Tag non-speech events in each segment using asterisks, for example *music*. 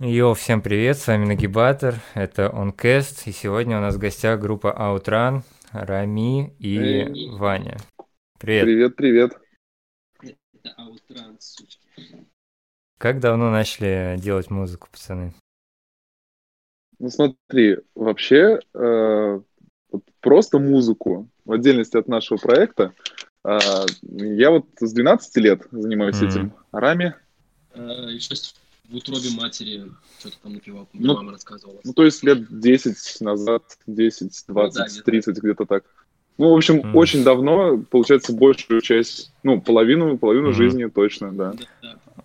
Йо, всем привет, с вами Нагибатор, это OnCast, и сегодня у нас в гостях группа Outrun, Рами и Эй. Ваня. Привет. Привет, привет. Это Outrun, сучки. Как давно начали делать музыку, пацаны? Ну смотри, вообще э, просто музыку, в отдельности от нашего проекта, э, я вот с 12 лет занимаюсь Мгм. этим. А Рами? И сейчас в утробе матери что-то там напевал, мне Ну, мама рассказывала. Ну, то есть лет 10 назад, 10, 20, Ну да, где-то. 30, где-то так. Ну, в общем, Мгм. очень давно, получается, большую часть, ну, половину, половину Мгм. жизни точно, да.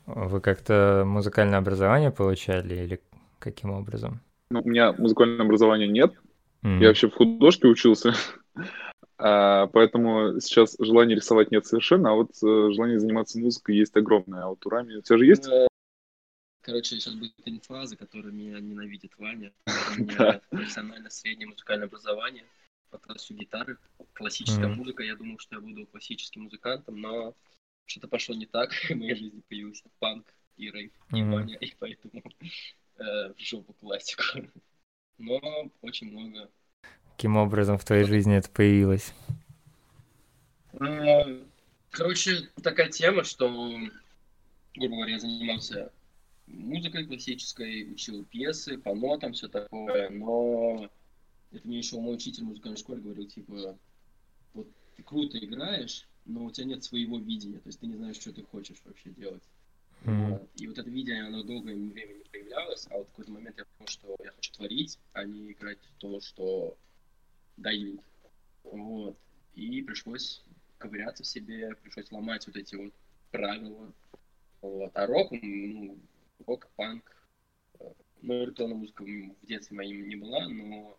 Вы как-то музыкальное образование получали или каким образом? Ну, у меня музыкального образования нет, М. Я вообще в художке учился, *laughs* А, поэтому сейчас желания рисовать нет совершенно, а вот э, желание заниматься музыкой есть огромное. А вот у Рами у тебя же есть? Э, Короче, сейчас будет инфа, за которую меня ненавидит Ваня. *laughs* У меня Да. профессионально среднее музыкальное образование по классу гитары. Классическая музыка, я думал, что я буду классическим музыкантом, но что-то пошло не так. *laughs* В моей жизни появился панк и рейв, и. Ваня, и поэтому *laughs* э, в жопу классику. Но очень много Каким образом в твоей жизни это появилось? А, Короче, такая тема, что, грубо говоря, я занимался музыкой классической, учил пьесы по нотам, все такое, но это мне еще мой учитель в музыкальной школе говорил, типа, вот ты круто играешь, но у тебя нет своего видения, то есть ты не знаешь, что ты хочешь вообще делать. Мгм. Вот. И вот это видение, оно долгое время не проявлялось, а вот в какой-то момент я понял, что я хочу творить, а не играть в то, что дают. Вот. И пришлось ковыряться в себе, пришлось ломать вот эти вот правила. Вот. А рок, ну, рок, панк, э, ну, электронная музыка в детстве моим не была, но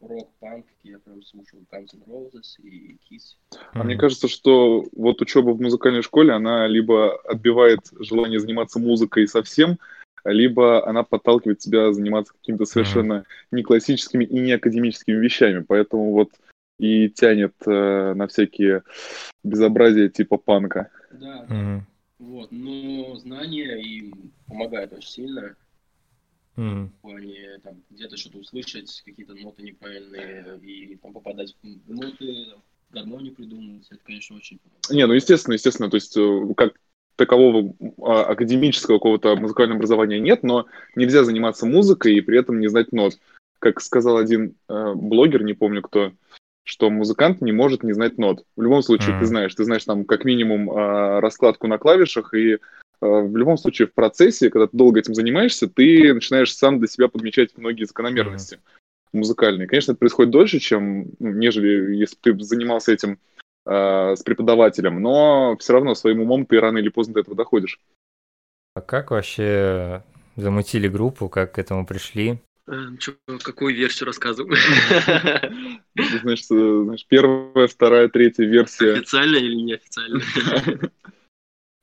рок, панк я прям слушал Guns N' Roses и Kiss. А мне Мгм. кажется, что вот учеба в музыкальной школе, она либо отбивает желание заниматься музыкой совсем, либо она подталкивает тебя заниматься какими-то совершенно не классическими и не академическими вещами. Поэтому вот и тянет э, на всякие безобразия типа панка. Да. Мгм. Вот. Но знания им помогают очень сильно. Мгм. в плане там где-то что-то услышать, какие-то ноты неправильные и там попадать в ноты, гармонию придумать, это, конечно, очень помогает. Не, ну естественно, естественно, то есть э, как такового а, академического какого-то музыкального образования нет, но нельзя заниматься музыкой и при этом не знать нот. Как сказал один э, блогер, не помню кто, что музыкант не может не знать нот. В любом случае, Мгм. ты знаешь, ты знаешь там как минимум а, раскладку на клавишах, и э, в любом случае в процессе, когда ты долго этим занимаешься, ты начинаешь сам для себя подмечать многие закономерности музыкальные. Конечно, это происходит дольше, чем ну, нежели если бы ты занимался этим э, с преподавателем, но все равно своим умом ты рано или поздно до этого доходишь. А как вообще замутили группу, как к этому пришли? какую версию рассказываю? Э, знаешь, первая, вторая, третья версия. Официально или неофициально? *laughs*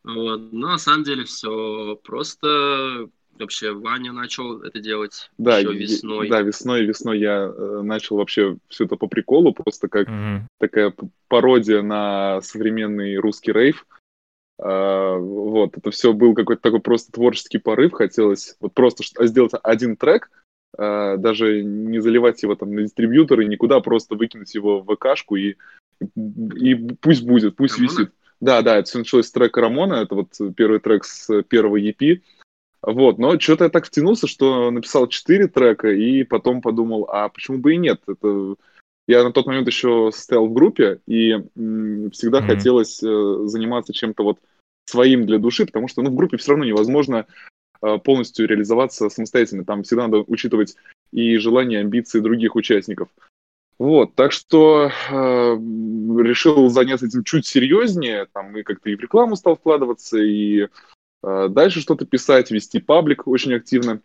Вот. Но на самом деле все просто. Вообще Ваня начал это делать Да, еще весной. да, весной, весной я э, начал вообще все это по приколу, просто как Мгм. такая пародия на современный русский рейв. А, Вот, это все был какой-то такой просто творческий порыв. Хотелось вот просто сделать один трек, а, даже не заливать его там на дистрибьюторы, никуда, просто выкинуть его в ВКшку и, и пусть будет, пусть Рамона? висит. Да, да, это все началось с трека Рамона, это вот первый трек с первого EP. Вот, но что-то я так втянулся, что написал четыре трека, и потом подумал, а почему бы и нет? Это... Я на тот момент еще состоял в группе, и всегда Мгм. хотелось э, заниматься чем-то вот своим для души, потому что ну, в группе все равно невозможно э, полностью реализоваться самостоятельно. Там всегда надо учитывать и желания, амбиции других участников. Вот, так что э, решил заняться этим чуть серьезнее, там и как-то и в рекламу стал вкладываться, и э, дальше что-то писать, вести паблик очень активно.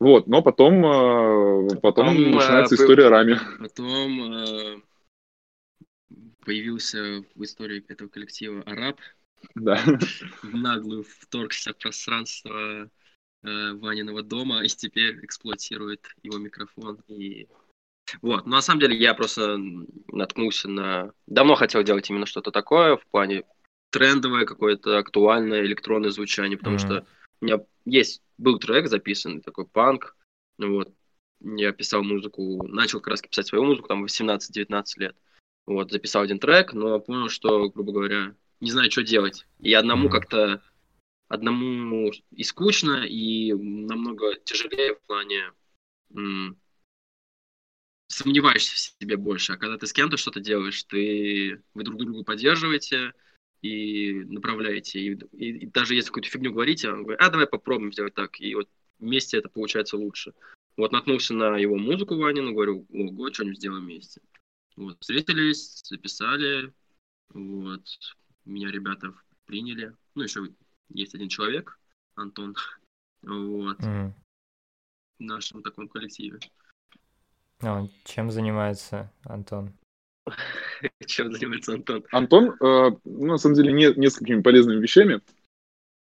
Вот, но потом, э, потом Потом, э, начинается вы- история Рами. Потом э, появился в истории этого коллектива араб, Да. в наглую вторгся в пространство э, Ваниного дома и теперь эксплуатирует его микрофон. И... Вот, но на самом деле я просто наткнулся на... Давно хотел делать именно что-то такое в плане трендовое, какое-то актуальное электронное звучание, потому Мгм. что У меня есть, был трек записан, такой панк, вот, я писал музыку, начал как раз писать свою музыку, там, 18-19 лет, вот, записал один трек, но понял, что, грубо говоря, не знаю, что делать. И одному mm-hmm. как-то, одному и скучно, и намного тяжелее в плане м- сомневаешься в себе больше. А когда ты с кем-то что-то делаешь, ты, вы друг друга поддерживаете и направляете. И, и, и даже если какую-то фигню говорите, он говорит, а, давай попробуем сделать так. И вот вместе это получается лучше. Вот наткнулся на его музыку Ванину, говорю, ого, что-нибудь сделаем вместе. Вот, встретились, записали, вот, меня ребята приняли. Ну, еще есть один человек, Антон, *laughs* вот, mm. в нашем таком коллективе. А, чем занимается Антон? *laughs* Чем занимается Антон? Антон, э, ну, на самом деле, не, несколькими полезными вещами.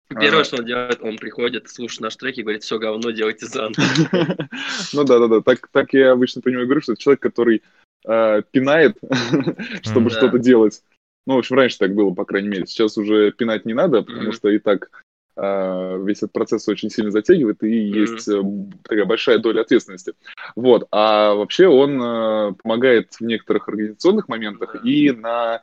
Первое, а... что он делает, он приходит, слушает наш трек и говорит, все говно, делайте заново. *laughs* Ну да, да, да. Так, так я обычно по нему говорю, что это человек, который э, пинает, *laughs* чтобы что-то делать. Ну, в общем, раньше так было, по крайней мере. Сейчас уже пинать не надо, потому что и так весь этот процесс очень сильно затягивает, и есть э, такая большая доля ответственности. Вот. А вообще он э, помогает в некоторых организационных моментах и на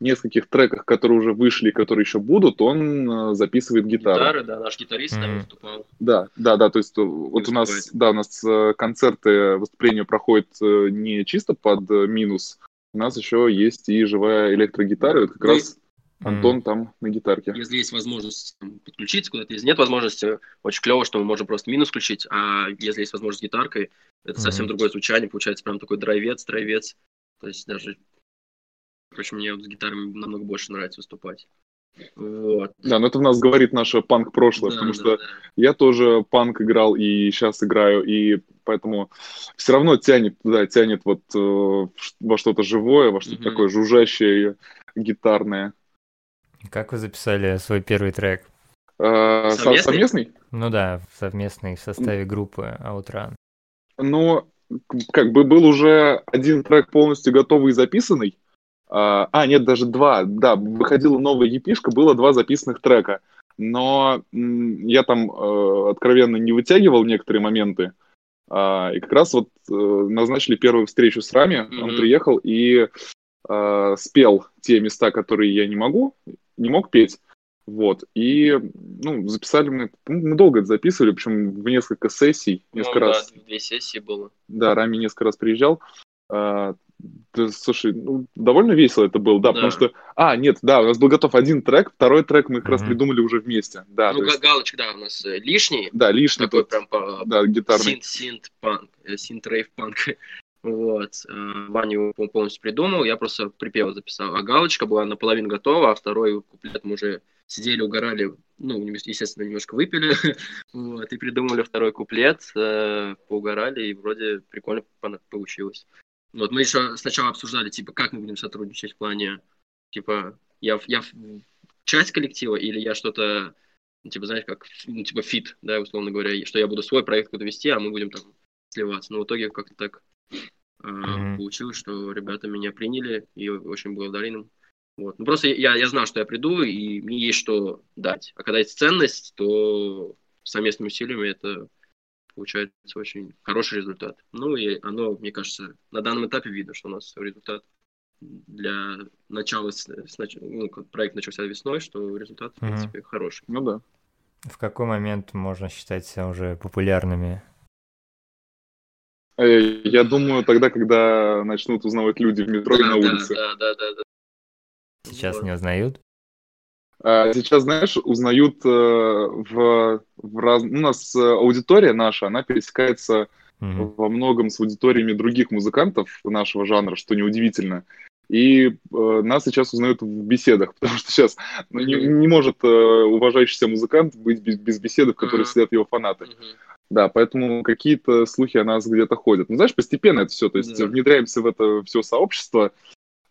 нескольких треках, которые уже вышли, которые еще будут, он э, записывает гитару. Гитары, да, наш гитарист mm-hmm. там выступал. Да, да, да, то есть вот у нас, да, у нас концерты, выступления проходят не чисто под минус, у нас еще есть и живая электрогитара, да. это как ну, раз Антон mm. там на гитарке. Если есть возможность подключиться куда-то, если нет возможности, очень клево, что мы можем просто минус включить, а если есть возможность гитаркой, это mm совсем другое звучание, получается прям такой драйвец, драйвец. То есть даже Короче, мне вот с гитарами намного больше нравится выступать. Вот. Да, но это в нас говорит наше панк-прошлое, да, потому да, что да. я тоже панк играл и сейчас играю, и поэтому все равно тянет туда, тянет вот э, во что-то живое, во что-то угу. такое жужжащее, гитарное. Как вы записали свой первый трек? Э, совместный? совместный? Ну да, совместный в составе группы Outrun. Ну, как бы был уже один трек полностью готовый и записанный, а, а, нет, даже два. Да, выходила новая епишка, было два записанных трека. Но я там э, откровенно не вытягивал некоторые моменты. Э, и как раз вот э, назначили первую встречу с Рами. Mm-hmm. Он приехал и спел те места, которые я не могу, не мог петь. Вот. И, ну, записали мы, мы долго это записывали, причем в несколько сессий, несколько ну, раз. Да, две сессии было. Да, Рами несколько раз приезжал. А, да, слушай, ну, довольно весело это было, да, да, потому что... А, нет, да, у нас был готов один трек, второй трек мы как раз придумали уже вместе. Да, ну, есть... галочка, да, у нас э, лишний. Да, лишний. Такой тот, прям по... Да, гитарный. Синт, синт, панк, э, синт, рейв, панк. Вот. Э, его полностью придумал, я просто припев записал. А галочка была наполовину готова, а второй куплет мы уже сидели, угорали, ну, естественно, немножко выпили, *laughs* вот, и придумали второй куплет, э, поугорали, и вроде прикольно получилось. Вот мы еще сначала обсуждали, типа, как мы будем сотрудничать в плане, типа, я, я часть коллектива или я что-то, ну, типа, знаешь, как, ну, типа, фит, да, условно говоря, что я буду свой проект куда вести, а мы будем там сливаться. Но в итоге как-то так mm-hmm. получилось, что ребята меня приняли и очень благодарен им. Вот. Ну, просто я, я знал, что я приду, и мне есть что дать. А когда есть ценность, то совместными усилиями это получается очень хороший результат. Ну и оно, мне кажется, на данном этапе видно, что у нас результат для начала, с, ну, проект начался весной, что результат, в принципе, mm-hmm. хороший. Ну да. В какой момент можно считать себя уже популярными? Э, я думаю, тогда, когда начнут узнавать люди в метро да, и на улице. Да, да, да, да. Сейчас вот. не узнают? А, сейчас, знаешь, узнают э, в, в раз... у нас э, аудитория наша, она пересекается mm-hmm. во многом с аудиториями других музыкантов нашего жанра, что неудивительно. И э, нас сейчас узнают в беседах, *laughs* потому что сейчас ну, не, не может э, уважающийся музыкант быть без, без беседы, в которой mm-hmm. сидят его фанаты. Mm-hmm. Да, поэтому какие-то слухи о нас где-то ходят. Ну, знаешь, постепенно это все, то есть yeah. внедряемся в это все сообщество,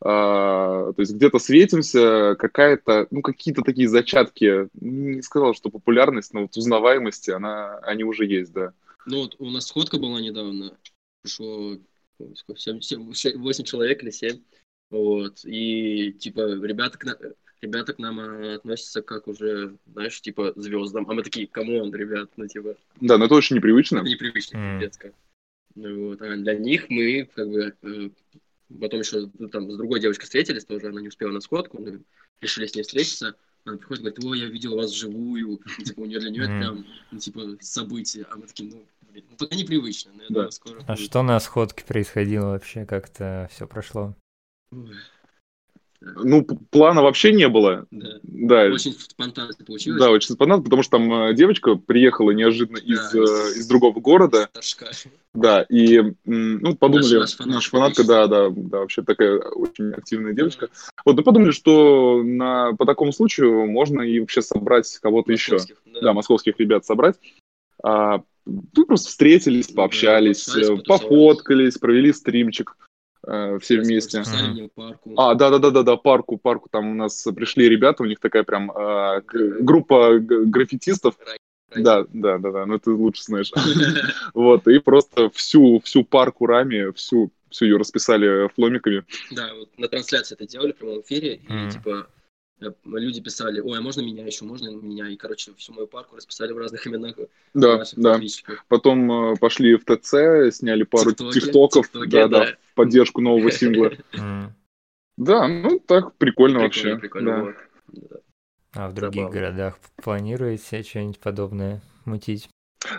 а, то есть где-то светимся, какая-то, ну, какие-то такие зачатки, не сказал, что популярность, но вот узнаваемости, она, они уже есть, да. Ну, вот у нас сходка была недавно, пришло 7, 7, 8 человек или 7, вот, и, типа, ребята, ребята к нам э, относятся как уже, знаешь, типа звездам. А мы такие, come on, ребят, ну типа, Да, но это очень непривычно. это непривычно, пипец как. Ну Вот. А для них мы как бы э, потом еще ну, там с другой девочкой встретились тоже, она не успела на сходку, мы решили с ней встретиться. Она приходит и говорит, ой, я видел вас вживую. Ну, Типа, у нее для нее это Мгм. прям, ну, типа, событие. А мы такие, ну, блин, ну, пока непривычно, но я Да. думаю, скоро А будет. что на сходке происходило вообще? Как-то все прошло? Ой, Ну, плана вообще не было. Да. Да, Очень спонтанно получилось. да, очень спонтанно, потому что там э, девочка приехала неожиданно из, Да, э, из- из другого города, Ташка. да, и, ну, подумали, Наша- наша фанатка наша фанатка, да, да, да, вообще такая очень активная девочка. Вот, мы подумали, что на, по такому случаю можно и вообще собрать кого-то еще. Московских, Да, московских ребят собрать. А, ну, просто встретились, Да, пообщались, пообщались, э, пофоткались, провели стримчик э, все вместе. Парку. А, да, да, да, да, да, парку, парку. Там у нас пришли ребята, у них такая прям э, группа граффитистов. Да, да, да, да, ну ты лучше знаешь. *laughs* Вот, и просто всю, всу парку раме, всю, всю ее расписали фломиками. Да, вот на трансляции это делали в прямом эфире, и типа люди писали, ой, а можно меня еще, можно меня? И, короче, всю мою парку расписали в разных именах Да, наших да. подписчиков. Потом э, пошли в ТЦ, сняли пару Тиктоки, тиктоков, тиктоки, да, да, да. в поддержку нового *laughs* сингла. Да, ну так прикольно, вообще. прикольно, да. Да. А в других городах планируете что-нибудь подобное мутить?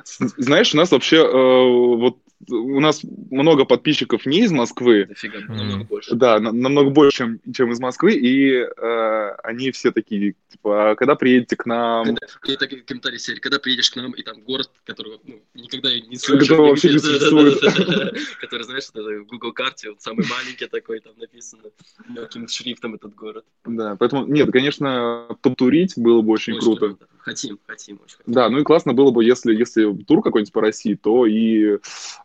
Знаешь, у нас вообще э, вот у нас много подписчиков не из Москвы, Дофига, намного больше. да, на- намного больше, чем, чем из Москвы, и э, они все такие, типа, а когда приедете к нам? Когда, и такие комментарии серии, когда приедешь к нам, и там город, который ну, никогда не слышал. Которого вообще не существует. *laughs* Который, знаешь, это в Google карте, вот самый маленький такой, там написано мелким шрифтом этот город. Да, поэтому, нет, конечно, потурить было бы очень, круто. Хотим, хотим, очень хотим. Да, ну и классно было бы, если, если тур какой-нибудь по России, то и э,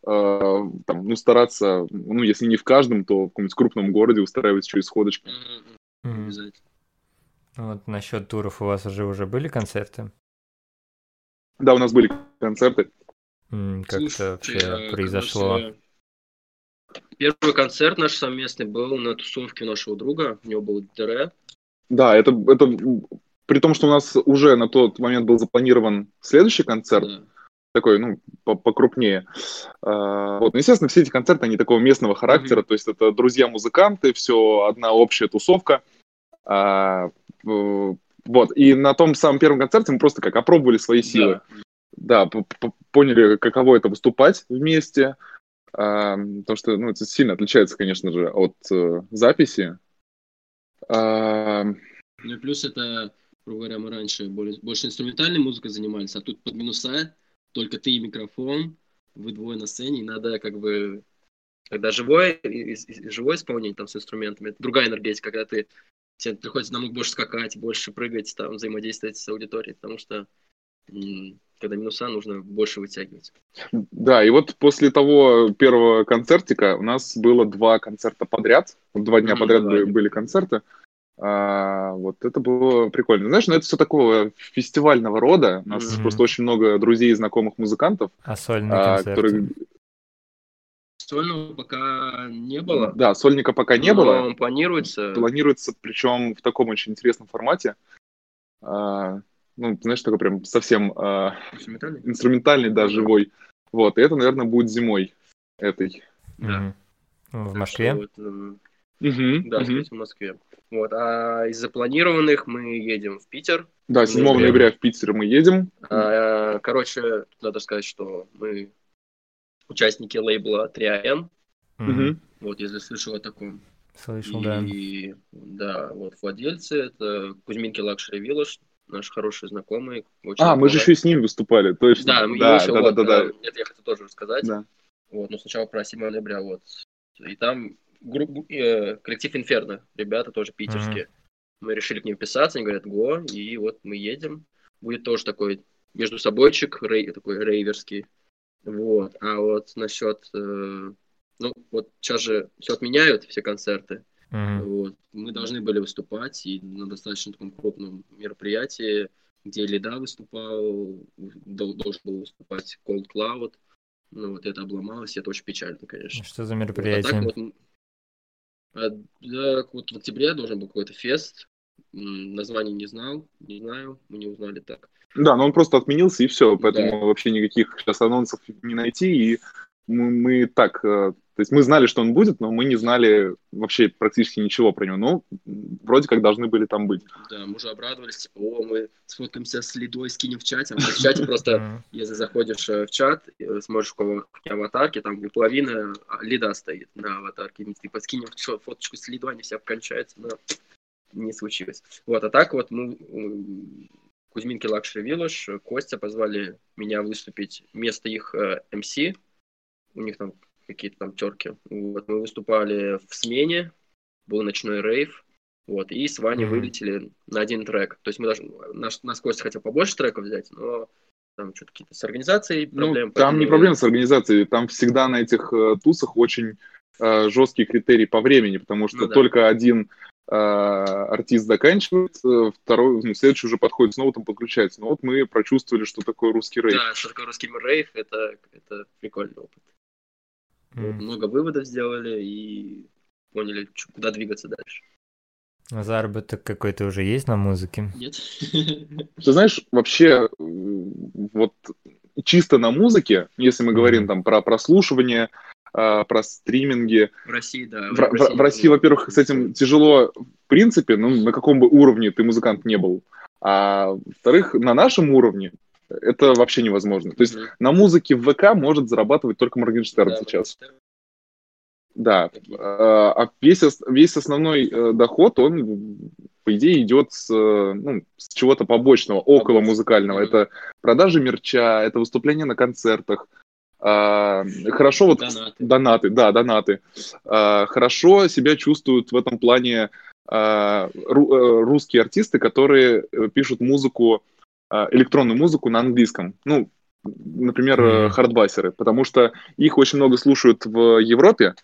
там, ну, стараться, ну, если не в каждом, то в каком-нибудь крупном городе устраивать еще и сходочки. Мгм, Мгм. Обязательно. Вот насчет туров у вас уже уже были концерты? Да, у нас были концерты. М, Как Слушай, это вообще э, произошло? короче, Первый концерт наш совместный был на тусовке нашего друга. У него был ДР. Да, это, это при том, что у нас уже на тот момент был запланирован следующий концерт, Да. такой, ну, по- покрупнее. А, Вот, ну, естественно, все эти концерты, они такого местного характера, то есть это друзья-музыканты, все одна общая тусовка. А, э, Вот, и на том самом первом концерте мы просто как опробовали свои силы. Да. Да, поняли, каково это выступать вместе, а, потому что, ну, это сильно отличается, конечно же, от э, записи. А, Ну и плюс это, грубо говоря, мы раньше более- больше инструментальной музыкой занимались, а тут под минуса только ты и микрофон, вы двое на сцене, и надо как бы... Когда живое, и- и- живое исполнение там с инструментами, это другая энергетика, когда ты тебе приходится намного больше скакать, больше прыгать, там, взаимодействовать с аудиторией, потому что когда минуса, нужно больше вытягивать. Да, и вот после того первого концертика у нас было два концерта подряд. Два дня Мгм, подряд дня. были концерты. А, вот это было прикольно. Знаешь, ну это все такого фестивального рода. У нас Мгм. просто очень много друзей и знакомых музыкантов, А сольные а, концерты? которые... Сольного пока не было. Да, сольника пока не но было. он планируется. Планируется, причем в таком очень интересном формате. А, ну, знаешь, такой прям совсем а, Инструментальный? инструментальный, да, живой. Вот, и это, наверное, будет зимой этой. Да. Мгм. В Москве? что вот, м, Мгм, Да, всего, в Москве. Вот, а из запланированных мы едем в Питер. Да, 7 ноября. ноября в Питер мы едем. А, Короче, тут надо сказать, что мы участники лейбла 3АН. Мгм. Мгм. Вот, если слышал о таком. Слышал, да. И да, вот владельцы это Кузьминки Luxury Village, наш хороший знакомый. очень А, мы же еще и с ним выступали, точно. Да, мы да, еще, да, вот, да, да, э, это я хотел тоже рассказать. да. Вот, но сначала про 7 ноября, вот. И там групп, э, коллектив Инферно, ребята тоже питерские. Мы решили к ним писаться, они говорят, go, и вот мы едем. Будет тоже такой междусобойчик, рей, такой рейверский. Вот. А вот насчет, э, ну, вот сейчас же все отменяют, все концерты. Мгм. Вот. Мы должны были выступать и на достаточно таком крупном мероприятии, где Лида выступал, дол- должен был выступать Cold Cloud. Ну, вот это обломалось, и это очень печально, конечно. Что за Вот, а мероприятие? так вот, да, вот в октябре должен был какой-то фест, Название не знал, не знаю, мы не узнали так. Да, но он просто отменился и все, поэтому да. вообще никаких сейчас анонсов не найти. И мы, мы так, э, то есть мы знали, что он будет, но мы не знали вообще практически ничего про него. Ну, вроде как должны были там быть. Да, мы уже обрадовались, типа, о, мы сфоткаемся с Лидой, скинем в чате. А в чате просто, если заходишь э, в чат, э, смотришь, у кого какие аватарки, там половина Лида стоит на аватарке. Мы типа скинем фоточку с Лидой, они все обкончаются, но не случилось. Вот, а так вот мы Кузьминки Luxury Village, Костя позвали меня выступить вместо их э, MC. У них там какие-то там терки. Вот, мы выступали в смене, был ночной рейв, вот, и с Ваней mm-hmm. вылетели на один трек. То есть мы даже, наш, нас Костя хотел побольше треков взять, но там что-то какие-то с организацией ну, проблемы. Ну, там поэтому... не проблема с организацией, там всегда на этих э, тусах очень э, жесткий критерий по времени, потому что ну, да. только один а, артист заканчивает, э, второй, ну, следующий уже подходит снова, там подключается. Но вот мы прочувствовали, что такое русский рейв. Да, что такое русский рейв, это, это прикольный опыт. Mm. много выводов сделали и поняли, куда двигаться дальше. А заработок какой-то уже есть на музыке? Нет. *laughs* Ты знаешь, вообще, вот чисто на музыке, если мы говорим там про прослушивание, а, про стриминги. В России, да. В, в, России, в России во-первых, с этим тяжело в принципе, ну, на каком бы уровне ты музыкант не был. А во-вторых, на нашем уровне это вообще невозможно. То есть mm-hmm. на музыке в ВК может зарабатывать только Моргенштерн да, сейчас. Да, а, а весь, весь основной э, доход, он, по идее, идет с, ну, с чего-то побочного, около музыкального. Mm-hmm. Это продажи мерча, это выступления на концертах, а, хорошо вот донаты. донаты, да, донаты. А, хорошо себя чувствуют в этом плане а, ру, э, русские артисты, которые э, пишут музыку, электронную музыку на английском. Ну, например, mm-hmm. хардбасеры, потому что их очень много слушают в Европе,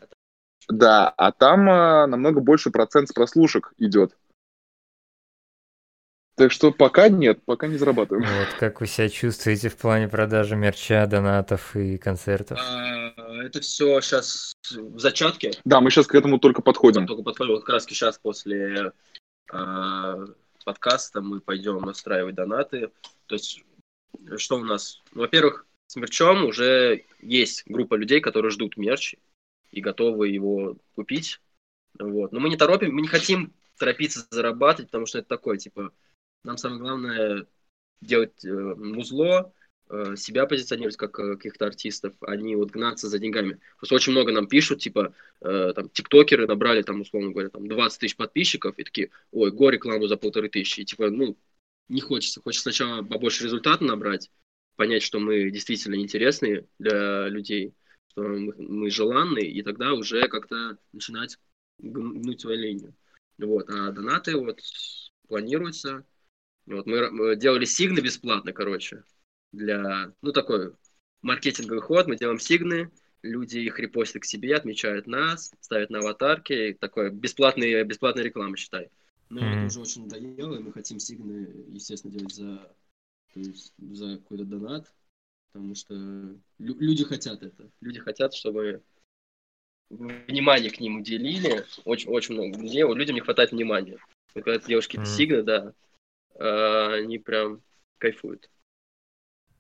да, а там намного больше процент с прослушек идет. Так что пока нет, пока не зарабатываем. Вот как вы себя чувствуете в плане продажи мерча, донатов и концертов? А, это все сейчас в зачатке. Да, мы сейчас к этому только подходим. Только подходим. Вот как раз сейчас после э, подкаста мы пойдем настраивать донаты. То есть, что у нас? Во-первых, с мерчом уже есть группа людей, которые ждут мерч и готовы его купить. Вот. Но мы не торопим, мы не хотим торопиться зарабатывать, потому что это такое, типа, нам самое главное делать э, музло, себя позиционировать как э, каких-то артистов, а не вот гнаться за деньгами. Просто очень много нам пишут, типа, э, там, тиктокеры набрали, там, условно говоря, там, 20 тысяч подписчиков, и такие, ой, го рекламу за полторы тысячи. И, типа, ну, не хочется. Хочется сначала побольше результата набрать, понять, что мы действительно интересны для людей, что мы, мы желанны, и тогда уже как-то начинать гнуть свою линию. Вот, а донаты вот планируются, вот мы делали сигны бесплатно, короче, для, ну, такой маркетинговый ход. Мы делаем сигны, люди их репостят к себе, отмечают нас, ставят на аватарки, такое бесплатная, бесплатная реклама, считай. Но mm-hmm. это уже очень надоело, и мы хотим сигны, естественно, делать за, то есть, за какой-то донат, потому что лю- люди хотят это. Люди хотят, чтобы внимание к ним уделили. Очень, очень много людей, людям не хватает внимания. когда девушки mm-hmm. сигны, да, Э, они прям кайфуют.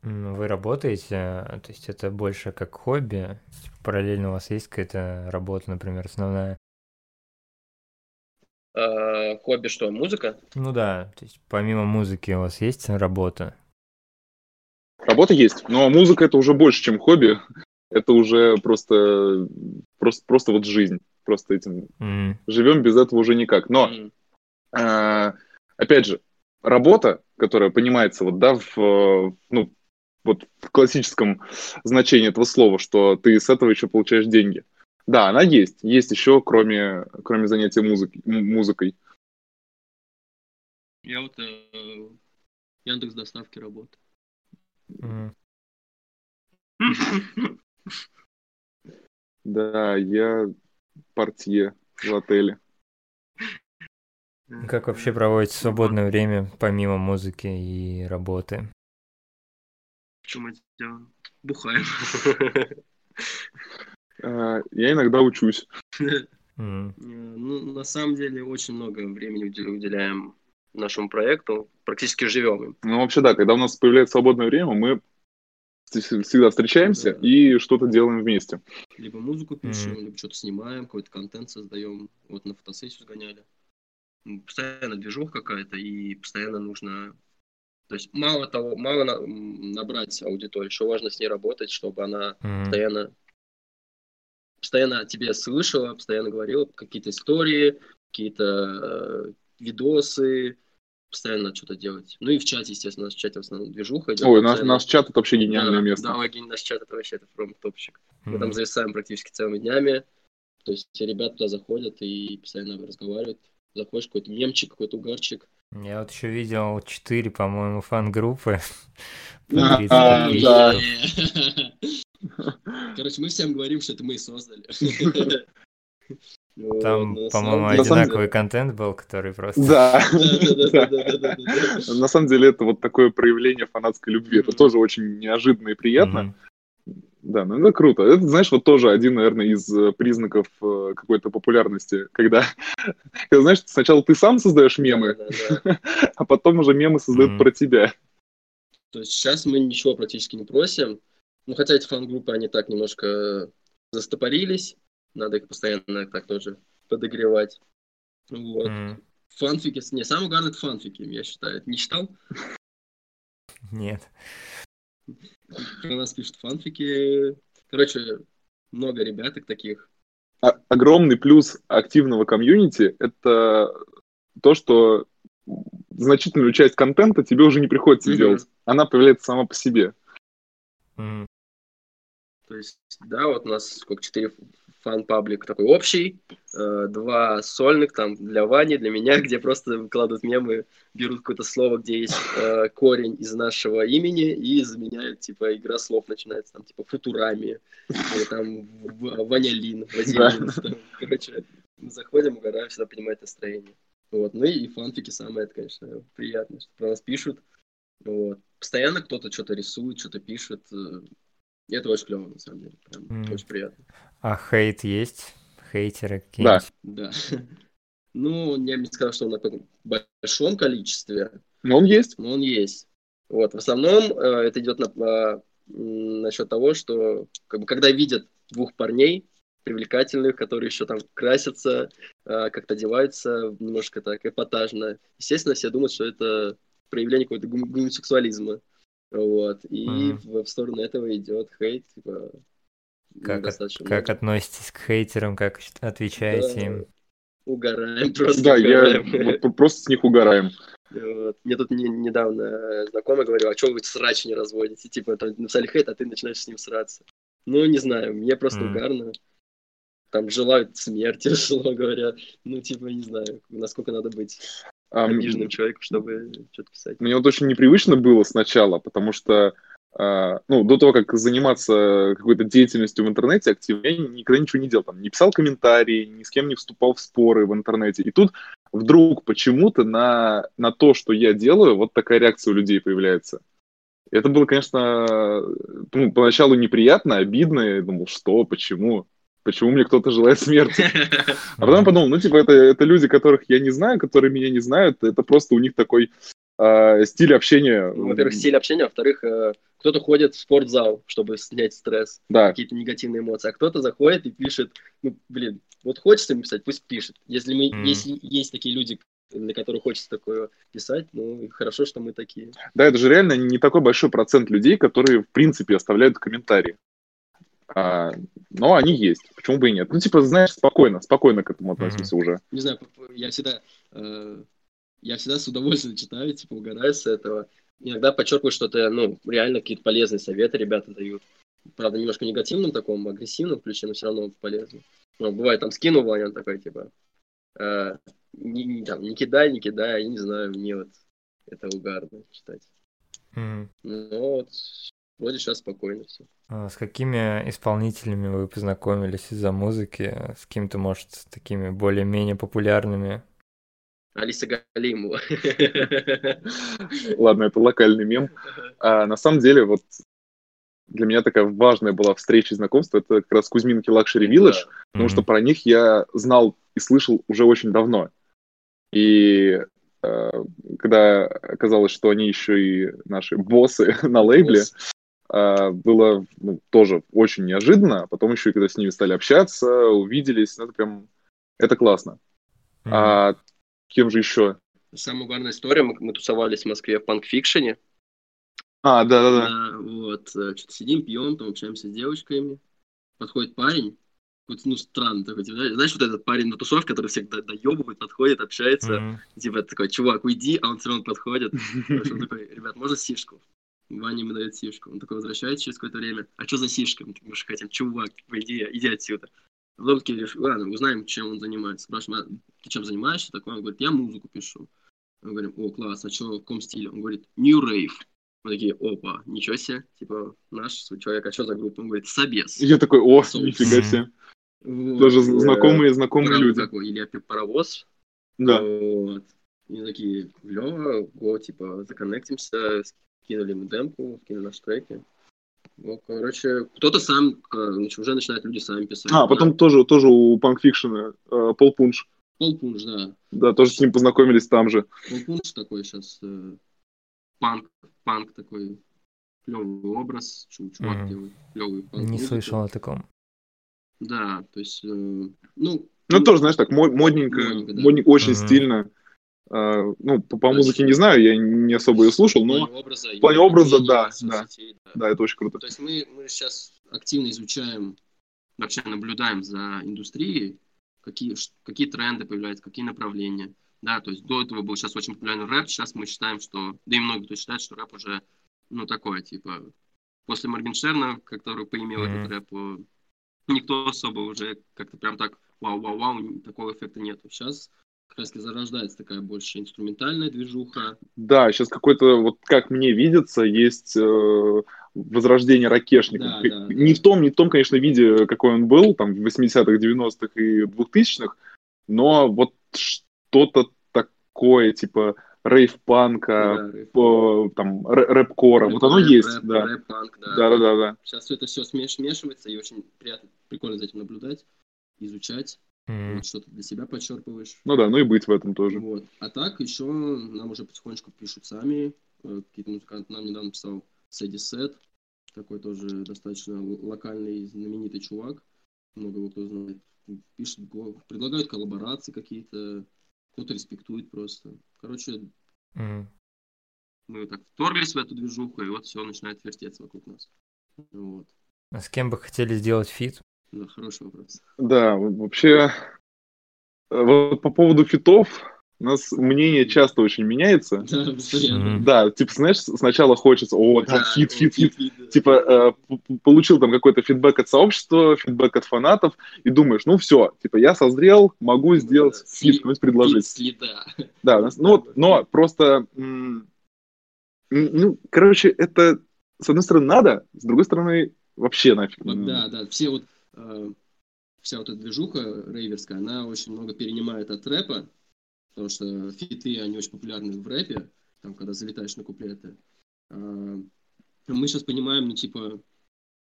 Вы работаете, то есть это больше как хобби? Параллельно у вас есть какая-то работа, например, основная? А, хобби что, музыка? Ну да, то есть помимо музыки у вас есть работа? Работа есть, но музыка это уже больше, чем хобби. Это уже просто, просто, просто вот жизнь. Просто этим mm. живем без этого уже никак. Но, mm. э, опять же, работа, которая понимается вот, да, в, ну, вот в классическом значении этого слова, что ты с этого еще получаешь деньги. Да, она есть. Есть еще, кроме, кроме занятия музыки, музыкой. Я вот э, Яндекс доставки работаю. Да, я портье в отеле. Как вообще проводите свободное время помимо музыки и работы? Что мы делаем? Бухаем. *laughs* А, я иногда учусь. *laughs* Ну, на самом деле, очень много времени уделяем нашему проекту, практически живем им. Ну, вообще, да, когда у нас появляется свободное время, мы всегда встречаемся Да. и что-то делаем вместе. Либо музыку пишем, Мгм. либо что-то снимаем, какой-то контент создаем. Вот на фотосессию сгоняли. Постоянно движуха какая-то, и постоянно нужно... То есть мало того, мало на- набрать аудиторию, еще важно с ней работать, чтобы она Мгм. постоянно постоянно тебе слышала, постоянно говорила какие-то истории, какие-то э, видосы, постоянно что-то делать. Ну и в чате, естественно, наш чате в основном движуха идет. Ой, наш, наш чат это вообще гениальное Да, место. Да, ой, наш чат это вообще это прям топчик. Мы Мгм. там зависаем практически целыми днями. То есть ребята туда заходят и постоянно разговаривают. Заходишь, какой-то мемчик, какой-то угарчик. Я вот еще видел четыре, по-моему, фан-группы. *laughs* А, 30 да. *laughs* Короче, мы всем говорим, что это мы создали. *laughs* Там, по-моему, одинаковый контент был, который просто... Да. На самом деле это вот такое проявление фанатской любви. Это тоже очень неожиданно и приятно. Да, ну это круто. Это, знаешь, вот тоже один, наверное, из э, признаков э, какой-то популярности, когда, *laughs* когда, знаешь, сначала ты сам создаешь мемы, *laughs* а потом уже мемы создают про тебя. То есть сейчас мы ничего практически не просим. Ну, хотя эти фан-группы, они так немножко застопорились. Надо их постоянно так тоже подогревать. Вот. Фанфики, не, самое главное это фанфики, я считаю. Не читал? Нет. Про нас пишут фанфики. Короче, много ребяток таких. А- огромный плюс активного комьюнити — это то, что значительную часть контента тебе уже не приходится Мгм. делать. Она появляется сама по себе. Мгм. То есть, да, вот у нас сколько, четыре фан-паблик такой общий, э, два сольных там для Вани, для меня, *laughs* где просто выкладывают мемы, берут какое-то слово, где есть э, корень из нашего имени и заменяют, типа, игра слов начинается, там, типа, футурами, или там в- ванялин, вазелин. там. Короче, заходим, угораем, всегда понимает настроение. Вот. Ну и фанфики самое, это, конечно, приятно, что про нас пишут. Вот. Постоянно кто-то что-то рисует, что-то пишет. И это очень клево, на самом деле. Прям Мгм. очень приятно. А хейт есть? Хейтеры какие-нибудь? Да. *laughs* Ну, я бы не сказал, что он на каком большом количестве, Но он есть. но он есть. Вот. В основном э, это идет на, э, насчет того, что как бы, когда видят двух парней привлекательных, которые еще там красятся, э, как-то одеваются немножко так эпатажно, естественно, все думают, что это проявление какого-то гом- гомосексуализма. Вот. И Мгм. в, сторону этого идет хейт. Типа, Как, от- как относитесь к хейтерам, как отвечаете Да. им? Угораем, просто Да, я угораем. вот про- просто с них угораем. Вот. Мне тут не- недавно знакомый говорил, а что вы срач не разводите? Типа, там написали хейт, а ты начинаешь с ним сраться. Ну, не знаю, мне просто Мгм. угарно. Там желают смерти, *laughs* условно говоря. Ну, типа, не знаю, насколько надо быть М, обиженным человеком, чтобы что-то писать. Мне вот очень непривычно было сначала, потому что а, ну, до того, как заниматься какой-то деятельностью в интернете активно, я никогда ничего не делал. Там, не писал комментарии, ни с кем не вступал в споры в интернете. И тут вдруг почему-то на, на то, что я делаю, вот такая реакция у людей появляется. Это было, конечно, ну, поначалу неприятно, обидно. Я думал, что, почему? Почему мне кто-то желает смерти? *laughs* А потом подумал, ну, типа, это, это люди, которых я не знаю, которые меня не знают. Это просто у них такой а, стиль общения. Ну, во-первых, стиль общения, а во-вторых, э, кто-то ходит в спортзал, чтобы снять стресс, Да, какие-то негативные эмоции, а кто-то заходит и пишет, ну, блин, вот хочется ему писать, пусть пишет. Если, мы, Мгм. если есть такие люди, для которых хочется такое писать, ну, хорошо, что мы такие. да, это же реально не такой большой процент людей, которые, в принципе, оставляют комментарии. А, но они есть. Почему бы и нет? Ну, типа, знаешь, спокойно, спокойно к этому относимся уже. Не знаю, я всегда, э, я всегда с удовольствием читаю, типа, угораю с этого. Иногда подчеркиваю, что это, ну, реально какие-то полезные советы ребята дают. Правда, немножко негативным таком, агрессивном ключе, но все равно полезно. Ну, бывает, там скину Ваня, он такой, типа, э, не, не- там, не кидай, не кидай, я не знаю, мне вот это угарно читать. Мгм. Но вот вроде сейчас спокойно все. А С какими исполнителями вы познакомились из-за музыки? С кем-то, может, такими более-менее популярными? Алиса Галимова. *laughs* Ладно, это локальный мем. А на самом деле, вот для меня такая важная была встреча и знакомство, это как раз Кузьминки Luxury Village, потому Мгм. что про них я знал и слышал уже очень давно. И э, когда оказалось, что они еще и наши боссы *laughs* на лейбле, Босс. Э, было ну, тоже очень неожиданно. Потом еще, когда с ними стали общаться, увиделись, ну, это прям, это классно. Mm-hmm. А кем же еще? Самая угарная история, мы, мы тусовались в Москве в панк-фикшене. А, да-да-да. Вот, э, что-то сидим, пьем, там общаемся с девочками. Подходит парень, вот, ну, странно такой, типа, знаешь, вот этот парень на тусовке, который всех до доебывает, подходит, общается, mm-hmm. типа, такой, чувак, уйди, а он все равно подходит. Он такой, ребят, можно сишку? Ваня ему дает сишку. Он такой возвращается через какое-то время. А что за сишка? Мы, мы же хотим, чувак, иди, иди отсюда. Потом такие, ладно, узнаем, чем он занимается. Спрашиваем, а ты чем занимаешься? Такой, он говорит, я музыку пишу. Мы говорим, о, класс, а что, в каком стиле? Он говорит, New Rave. Мы такие, опа, ничего себе, типа, наш человек, а что за группа? Он говорит, Собес. Я такой, о, нифига себе. Вот. Даже знакомые, знакомые люди. Такой, или паровоз. Да. Вот. И такие, Лева, го, типа, законнектимся, скинули мы демку, скинули наши треки. Ну, короче, кто-то сам, значит, уже начинают люди сами писать. А, потом да. тоже, тоже у Punk Fiction э, Пол Пунш. Пол Пунш, да. Да, тоже с ним познакомились там же. Пол Пунш такой сейчас э, панк, панк такой, клевый образ, чувак mm-hmm. делает, клевый панк. Не слышал о таком. Да, то есть, э, ну... Ну, тоже, знаешь, так, модненько, модненько, да. модненько очень mm-hmm. стильно. Uh, ну, по, по музыке не знаю, я не особо ее слушал, но в плане образа, в плане образа да, да, да, да, это очень круто. То есть мы, мы сейчас активно изучаем, вообще наблюдаем за индустрией, какие, какие тренды появляются, какие направления. Да, то есть до этого был сейчас очень популярный рэп, сейчас мы считаем, что, да и много кто считает, что рэп уже, ну, такое, типа, после Моргенштерна, который поимел mm-hmm. этот рэп, никто особо уже как-то прям так вау-вау-вау, такого эффекта нет. Сейчас как раз зарождается такая больше инструментальная движуха. Да, сейчас какой-то, вот как мне видится, есть э, возрождение ракешника. Да, да, не да. в том, не в том, конечно, виде, какой он был, там, в 80-х, 90-х и 2000-х, но вот что-то такое, типа, рейв-панка, да, там, рэп-кора, вот оно есть, рэп, да. Рэп-панк, да. Да, да, да, да. Сейчас все это все смешивается, и очень приятно, прикольно за этим наблюдать, изучать. Mm. Вот что-то для себя подчерпываешь. Ну да, ну и быть в этом тоже. Вот. А так еще нам уже потихонечку пишут сами. Э, какие-то музыканты нам недавно писал Сэдди Сет. Такой тоже достаточно локальный, знаменитый чувак. Много его кто знает. Пишет, предлагают коллаборации какие-то. Кто-то респектует просто. Короче, м. мы так вторглись в эту движуху, и вот все начинает вертеться вокруг нас. Вот. А с кем бы хотели сделать фит? Да, хороший вопрос. Да, вообще, э, вот по поводу фитов, у нас мнение часто очень меняется. *laughs* Да, типа, знаешь, сначала хочется, о, фит, фит, фит. Типа, э, получил там какой-то фидбэк от сообщества, фидбэк от фанатов, и думаешь, ну все, типа, я созрел, могу сделать фит, сли, предложить. Следа. Да, ну вот, но просто, ну, короче, это, с одной стороны, надо, с другой стороны, вообще нафиг. Да, да, все вот вся вот эта движуха рейверская, она очень много перенимает от рэпа, потому что фиты, они очень популярны в рэпе, там, когда залетаешь на куплеты. А, мы сейчас понимаем, ну, типа,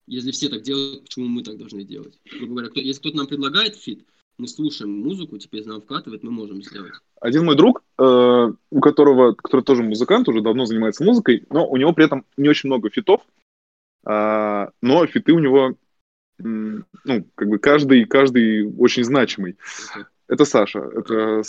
если все так делают, почему мы так должны делать? Грубо говоря, кто, если кто-то нам предлагает фит, мы слушаем музыку, типа, если нам вкатывает, мы можем сделать. Один мой друг, э, у которого, который тоже музыкант, уже давно занимается музыкой, но у него при этом не очень много фитов, э, но фиты у него ну, как бы каждый, каждый очень значимый. Это Саша. Это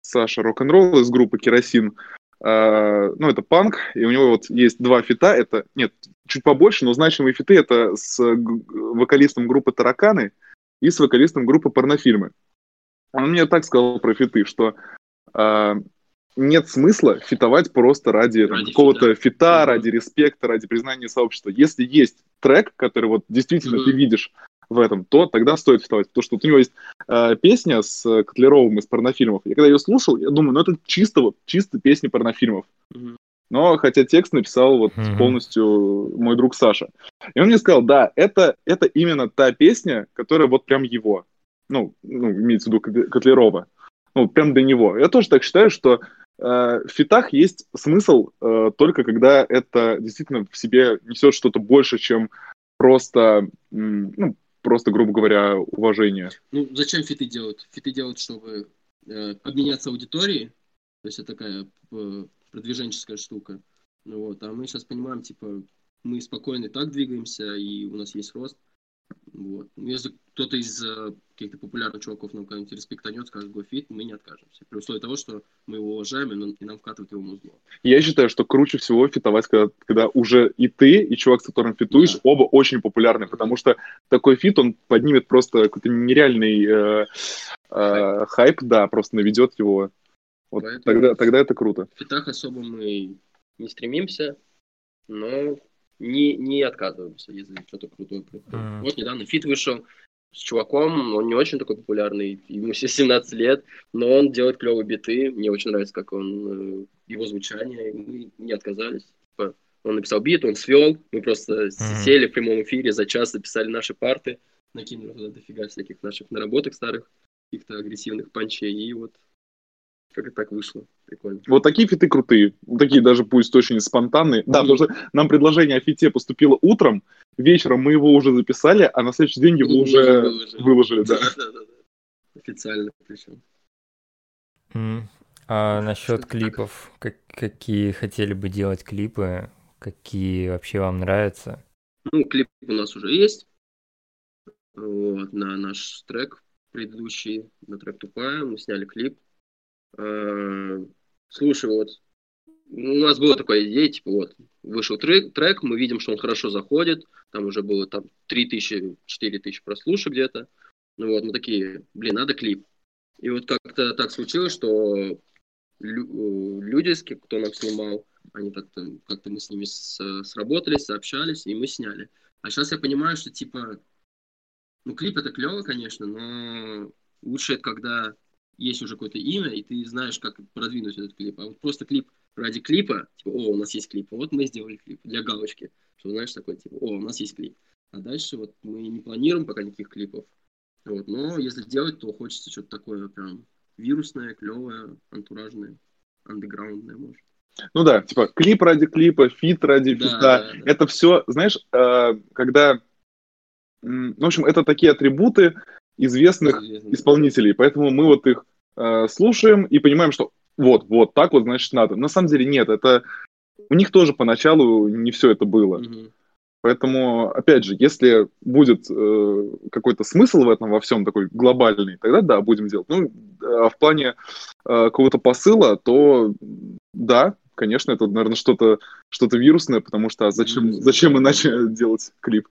Саша рок-н-ролл из группы Керосин. Uh, ну, это панк, и у него вот есть два фита, это, нет, чуть побольше, но значимые фиты это с вокалистом группы Тараканы и с вокалистом группы Порнофильмы. Он мне так сказал про фиты, что uh, нет смысла фитовать просто ради, ради какого-то фита, фита ради респекта, ради признания сообщества. Если есть трек, который вот действительно mm-hmm. ты видишь в этом, то тогда стоит фитовать. Потому что вот у него есть э, песня с Котлеровым из порнофильмов. Я когда ее слушал, я думаю, ну это чисто вот, чисто песни порнофильмов. Mm-hmm. Но хотя текст написал вот mm-hmm. полностью мой друг Саша. И он мне сказал, да, это, это именно та песня, которая вот прям его. Ну, ну имеется в виду Котлерова. Ну, прям до него. Я тоже так считаю, что Э, в фитах есть смысл э, только когда это действительно в себе несет что-то больше, чем просто, ну, просто, грубо говоря, уважение. Ну, зачем фиты делают? Фиты делают, чтобы э, обменяться аудиторией, То есть это такая э, продвиженческая штука. Ну вот, а мы сейчас понимаем, типа, мы спокойно так двигаемся, и у нас есть рост. Вот. Ну, если кто-то из э, каких-то популярных чуваков нам какой-нибудь респектанет, скажет GoFit, мы не откажемся. При условии того, что мы его уважаем, и, и нам вкатывают его музло. Я считаю, что круче всего фитовать, когда, когда уже и ты, и чувак, с которым фитуешь, да. оба очень популярны, потому что такой фит, он поднимет просто какой-то нереальный э, э, хайп, да, просто наведет его. Вот тогда, тогда это круто. В фитах особо мы не стремимся, но не, не отказываемся, если что-то крутое происходит. Mm. Вот недавно фит вышел с чуваком, он не очень такой популярный, ему все 17 лет, но он делает клевые биты, мне очень нравится, как он, э, его звучание, мы не отказались. Типа, он написал бит, он свел, мы просто mm. сели в прямом эфире, за час записали наши парты, накинули туда дофига всяких наших наработок старых, каких-то агрессивных панчей, и вот как это так вышло. Прикольно. Вот такие фиты крутые. Такие даже пусть очень спонтанные. Да, потому что нам предложение о фите поступило утром, вечером мы его уже записали, а на следующий день его уже выложили, выложили да. Официально причем. Mm. А насчет клипов, как, какие хотели бы делать клипы, какие вообще вам нравятся? Ну, клип у нас уже есть. Вот, на наш трек предыдущий, на трек «Тупая», мы сняли клип. Э, слушай, вот у нас было такое идея, типа вот, вышел трек, трек, мы видим, что он хорошо заходит, там уже было там 3000, 4000 прослушек где-то, ну вот, мы такие, блин, надо клип. И вот как-то так случилось, что э, люди, кто нам снимал, они как-то, как-то мы с ними с, сработались, сообщались, и мы сняли. А сейчас я понимаю, что типа, ну клип это клево, конечно, но лучше это когда есть уже какое-то имя, и ты знаешь, как продвинуть этот клип. А вот просто клип ради клипа, типа, о, у нас есть клип, вот мы сделали клип для галочки, что знаешь, такой, типа, о, у нас есть клип. А дальше вот мы не планируем пока никаких клипов. Вот, но если делать, то хочется что-то такое прям вирусное, клевое, антуражное, андеграундное, может. Ну да, типа клип ради клипа, фит ради да, фита. Да, да. Это все, знаешь, э, когда... Ну, в общем, это такие атрибуты, известных исполнителей, поэтому мы вот их э, слушаем и понимаем, что вот, вот, так вот, значит, надо. На самом деле нет, это у них тоже поначалу не все это было. Угу. Поэтому, опять же, если будет э, какой-то смысл в этом во всем такой глобальный, тогда да, будем делать. Ну, а в плане э, какого-то посыла, то да, конечно, это, наверное, что-то что вирусное, потому что а зачем, зачем иначе делать клип?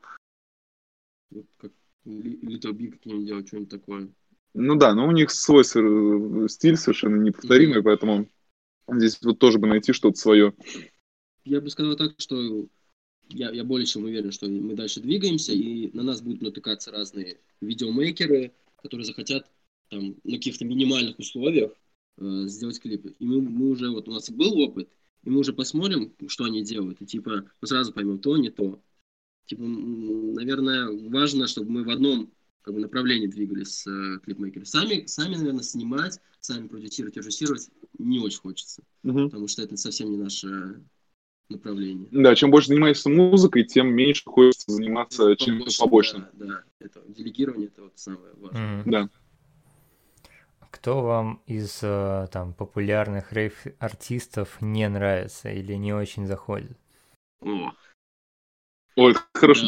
Как Little Big какие-нибудь делать, что-нибудь такое. Ну да, но у них свой стиль совершенно неповторимый, mm-hmm. поэтому здесь вот тоже бы найти что-то свое. Я бы сказал так, что я, я более чем уверен, что мы дальше двигаемся, и на нас будут натыкаться разные видеомейкеры, которые захотят там на каких-то минимальных условиях э, сделать клипы. И мы, мы уже, вот у нас был опыт, и мы уже посмотрим, что они делают, и типа мы сразу поймем то, не то типа, наверное, важно, чтобы мы в одном как бы, направлении двигались с э, клипмейкером. Сами, сами, наверное, снимать, сами продюсировать, режиссировать не очень хочется, угу. потому что это совсем не наше направление. Да, чем больше занимаешься музыкой, тем меньше хочется заниматься чем-то побочным. Да, да, это делегирование это вот самое важное. Угу. Да. Кто вам из э, там популярных рейв-артистов не нравится или не очень заходит? О, Ой, хорошо.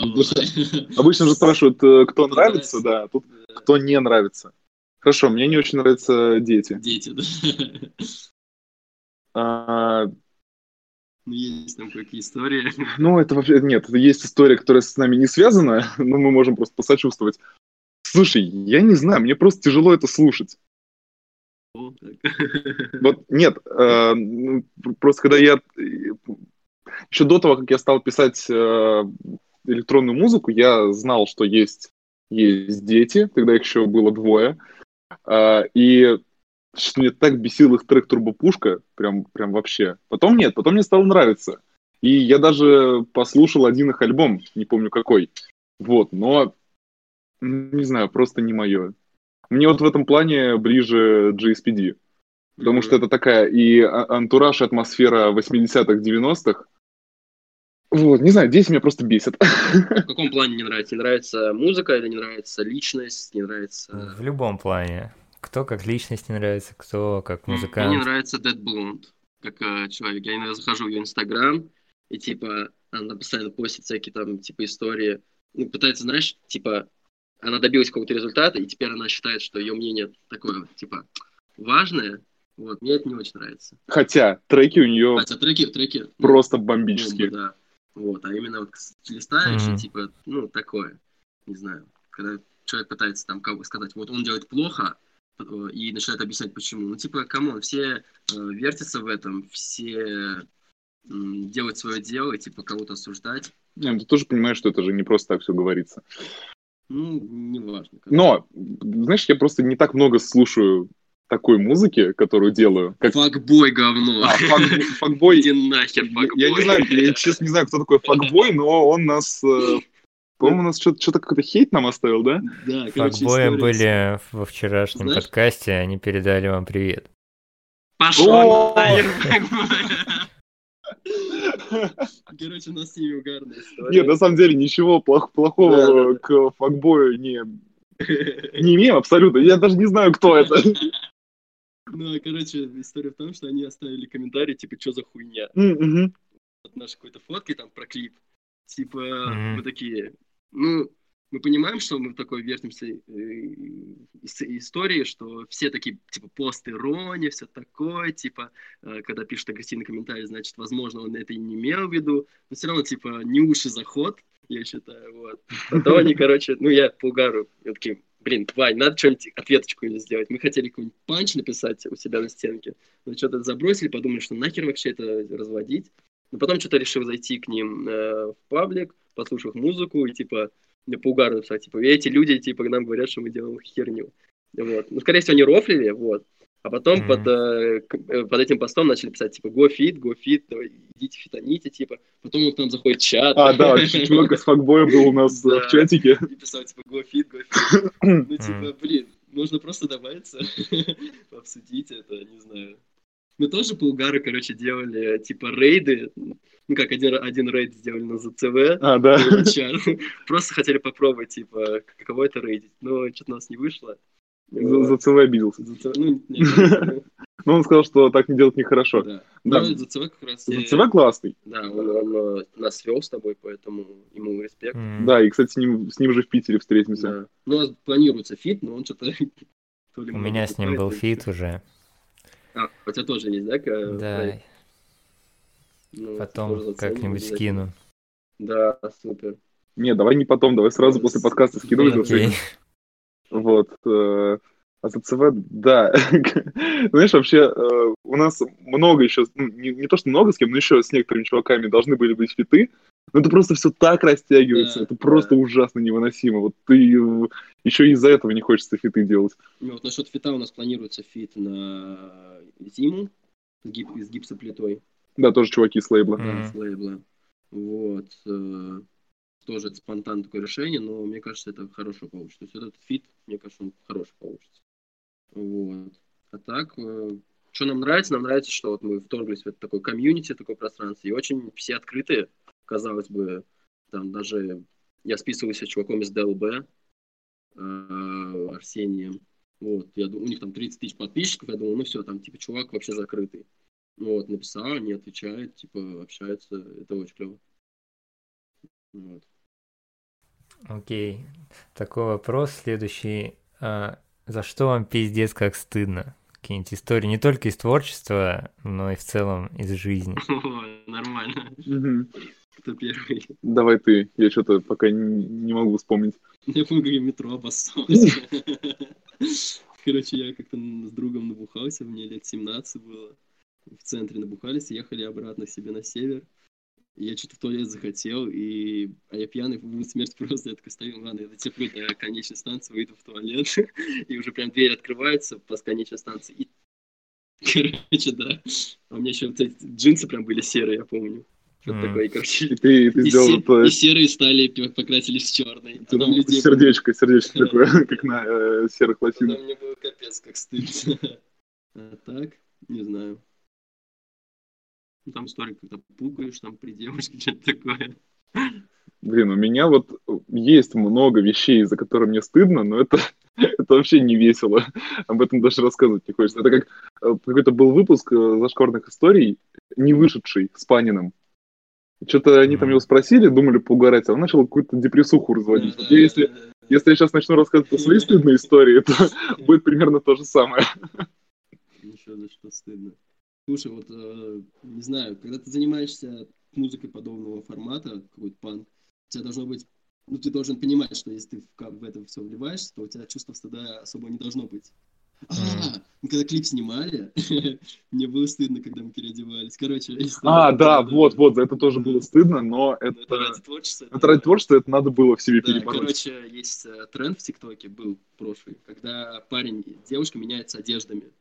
Обычно же спрашивают, э, кто нравится, да, тут кто не нравится. Хорошо, мне не очень нравятся дети. Дети, да. А... Ну, есть там какие истории. Ну, это вообще... Нет, есть история, которая с нами не связана, *laughs* но мы можем просто посочувствовать. Слушай, я не знаю, мне просто тяжело это слушать. Вот нет, э, ну, просто когда я еще до того, как я стал писать э, электронную музыку, я знал, что есть, есть дети, тогда их еще было двое. Э, и что мне так бесил их трек «Турбопушка», прям, прям вообще. Потом нет, потом мне стало нравиться. И я даже послушал один их альбом, не помню какой. Вот, но, не знаю, просто не мое. Мне вот в этом плане ближе GSPD. Потому mm-hmm. что это такая и а, антураж, и атмосфера 80-х, 90-х, вот, не знаю, дети меня просто бесят. В *laughs* каком плане не нравится? Не нравится музыка или не нравится личность, не нравится... В любом плане. кто как личность не нравится, кто как Мне не музыкант. нравится Dead Blonde, как э, человек. Я иногда захожу в ее инстаграм, и типа она постоянно постит всякие там типа истории. Ну, пытается, знаешь, типа она добилась какого-то результата, и теперь она считает, что ее мнение такое, типа, важное. Вот, мне это не очень нравится. Хотя треки у нее Хотя треки, треки, ну, просто бомба, бомбические. да. Вот, а именно вот листаешь, и Мгм. типа, ну, такое, не знаю. Когда человек пытается там как бы сказать, вот он делает плохо, э, и начинает объяснять, почему. Ну, типа, come on, все э, вертятся в этом, все м, делают свое дело, и, типа, кого-то осуждать. Не, ну ты тоже понимаешь, что это же не просто так все говорится. Ну, неважно. короче. Но, знаешь, я просто не так много слушаю такой музыки, которую делаю. Как... Факбой говно. А, фак- факбой. Иди нахер, Я, факбой. я не знаю, я честно не знаю, кто такой факбой, но он нас... э, По-моему, у нас что-то что какой-то хейт нам оставил, да? Да, короче, Факбои были во вчерашнем Знаешь- подкасте, они передали вам привет. Пошел нахер. *laughs* Короче, у нас с ними угарная история. Нет, на самом деле ничего плох- плохого Да, да, да. к факбою не, не имеем абсолютно. Я даже не знаю, кто это. *laughs* Ну, а, короче, история в том, что они оставили комментарий, типа, что за хуйня? От нашей какой-то фотки там про клип. Типа, Мгм. мы такие, ну, мы понимаем, что мы в такой вертимся э, ис- истории, что все такие, типа, пост ирония, все такое, типа, э, когда пишут агрессивный комментарий, значит, возможно, он это и не имел в виду, но все равно, типа, не уши заход, я считаю, вот. *laughs* Потом они, короче, ну, я по угару, я такие, блин, Вань, надо что-нибудь, ответочку им сделать. Мы хотели какой-нибудь панч написать у себя на стенке, но что-то забросили, подумали, что нахер вообще это разводить. Но потом что-то решил зайти к ним э, в паблик, послушав музыку и, типа, по угару написать, типа, эти люди, типа, нам говорят, что мы делаем херню. Вот. Ну, скорее всего, они рофлили, вот. А потом Мгм. под, э, э, под этим постом начали писать, типа, go fit, go fit, идите фитоните, типа. Потом к нам заходит чат. А, да, *laughs* чувак из факбоя был у нас э, в чатике. И писал, типа, go fit, go fit. Ну, типа, блин, можно просто добавиться, *laughs* обсудить это, не знаю. Мы тоже по угару, короче, делали, типа, рейды. Ну, как один, один рейд сделали на ЗЦВ. А, да. *laughs* Просто хотели попробовать, типа, каково это рейдить. Но что-то у нас не вышло. За за ЦВ обиделся. ЗЦВ, ну, не, не, Но он сказал, что так не делать нехорошо. да. Да. Но ЗЦВ как раз... За э, ЦВ классный. Да, он, он, э, нас свел с тобой, поэтому ему респект. М. Да, и, кстати, с ним, с ним же в Питере встретимся. Да. Ну, у нас планируется фит, но он что-то... *laughs* то ли У меня с ним был фит уже. А, у тебя тоже есть, да? ка- Да? Ну, потом как-нибудь скину. Да, супер. Не, давай не потом, давай сразу после подкаста скидывай. Окей. *laughs* Вот. э, А за ЦВ, да. *laughs* Знаешь, вообще, э, у нас много еще, ну, не, не то, что много с кем, но еще с некоторыми чуваками должны были быть фиты. Но это просто все так растягивается, Да, это просто ужасно невыносимо. Вот ты э, еще из-за этого не хочется фиты делать. Ну, вот насчет фита у нас планируется фит на зиму с, гип- с гипсоплитой. Да, тоже чуваки с лейбла. Да, с лейбла. Вот. Э, Тоже это спонтанное такое решение, но мне кажется, это хорошо получится. То есть этот фит, мне кажется, он хороший получится. Вот. А так, что нам нравится? Нам нравится, что вот мы вторглись в это такое комьюнити, такое пространство, и очень все открытые, казалось бы, там даже я списываюсь с чуваком из ДЛБ, э, Арсением. Вот, я думаю, у них там 30 тысяч подписчиков, я думаю, ну все, там типа чувак вообще закрытый. Ну Вот, написал, они отвечают, типа, общаются, это очень клево. Вот. Окей. Такой вопрос следующий. А, за что вам пиздец как стыдно? Какие-нибудь истории не только из творчества, но и в целом из жизни. *laughs* О, Нормально. Кто первый? Давай ты, я что-то пока не, могу вспомнить. Я помню, я метро обоссался. *laughs* Короче, я как-то с другом набухался, мне лет 17 было. В центре набухались, ехали обратно к себе на север. Я что-то в туалет захотел, и... а я пьяный, будет смерть просто. Я такой стою, ладно, я дотерплю до конечной станции, выйду в туалет. *laughs* И уже прям дверь открывается по конечной станции. И... *laughs* Короче, да. А у меня еще вот эти джинсы прям были серые, я помню. Что-то Мгм. такое, и, короче, И ты, ты и, сделал се- это, и серые стали, покрасились в черный. ты там сердечко, сердечко *laughs* такое, как на э, серых лосинах. мне было капец как стыдно. А так, не знаю. Ну, там история, когда пугаешь там при девушке, *laughs* что-то такое. Блин, у меня вот есть много вещей, за которые мне стыдно, но это *laughs* Это вообще не весело. Об этом даже рассказывать не хочется. Это как э, какой-то был выпуск э, зашкварных историй, не вышедший с Паниным. Что-то они там его спросили, думали поугарать, а он начал какую-то депрессуху разводить. Я, если, если я сейчас начну рассказывать про свои стыдные истории, то *laughs* будет примерно то же самое. Ничего, за что стыдно. Слушай, вот, э, не знаю, когда ты занимаешься музыкой подобного формата, какой-то панк, у тебя должно быть ну, ты должен понимать, что если ты в, в это все вливаешься, то у тебя чувства стыда особо не должно быть. А, *laughs* мы когда клип снимали, *laughs* мне было стыдно, когда мы переодевались. Короче, А, да, вот, вот, за это тоже было стыдно, но это... Это ради творчества. Это ради творчества, это надо было в себе перебороть. короче, есть э, тренд в ТикТоке, был прошлый, когда парень девушка меняются одеждами.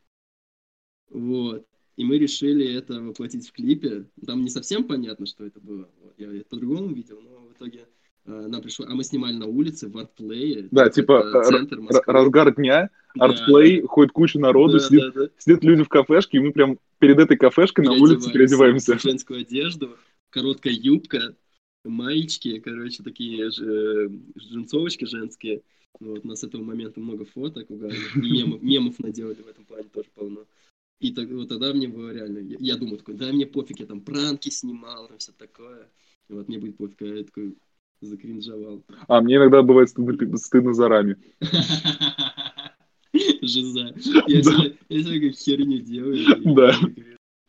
Вот. И мы решили это воплотить в клипе. Там не совсем понятно, что это было. Вот, Я это по-другому видел, но в итоге э, нам пришло... А мы снимали на улице, в артплее. Да, типа, центр Москвы. разгар дня, Да, артплей, ходит куча народу, да, сидит, да, да. сидят люди в кафешке, и мы прям перед этой кафешкой на улице переодеваемся. в женскую одежду, короткая юбка, маечки, короче, такие же джинсовочки женские. Вот, у нас с этого момента много фоток угарных, *laughs* мемов, мемов наделали в этом плане тоже полно. И так, вот тогда мне было реально, я, я думал такой, да мне пофиг, я там пранки снимал, там все такое. И вот мне будет пофиг, а я такой закринжовал. А мне иногда бывает стыдно, стыдно за рами. *laughs* Жиза. Я какую-то херню делаю. *laughs* Да.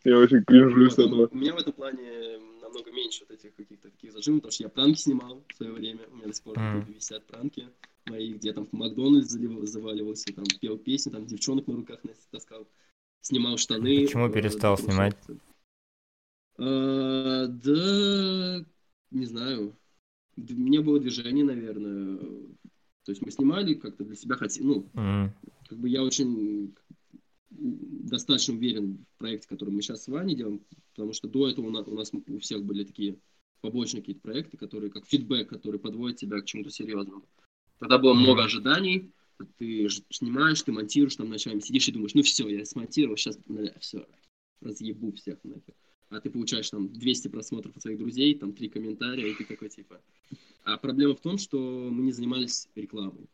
Я очень кринжую с этого. У меня в этом плане намного меньше вот этих каких-то таких зажимов, потому что я пранки снимал в свое время. У меня до сих пор висят пранки мои, где там в Макдональдс заваливался, там пел песни, там девчонок на руках таскал, снимал штаны. Почему э, перестал снимать? А, Да, не знаю. Д- Не было движения, наверное. То есть мы снимали как-то для себя хотели, ну, как бы я очень достаточно уверен в проекте, который мы сейчас с Ваней делаем, потому что до этого у нас, у нас у всех были такие побочные какие-то проекты, которые как фидбэк, который подводит тебя к чему-то серьезному. Тогда было много ожиданий, ты снимаешь, ты монтируешь, там ночами сидишь и думаешь, ну все, я смонтировал, сейчас, все, разъебу всех нахер. А ты получаешь там 200 просмотров от своих друзей, там три комментария, и ты такой типа... А проблема в том, что мы не занимались рекламой.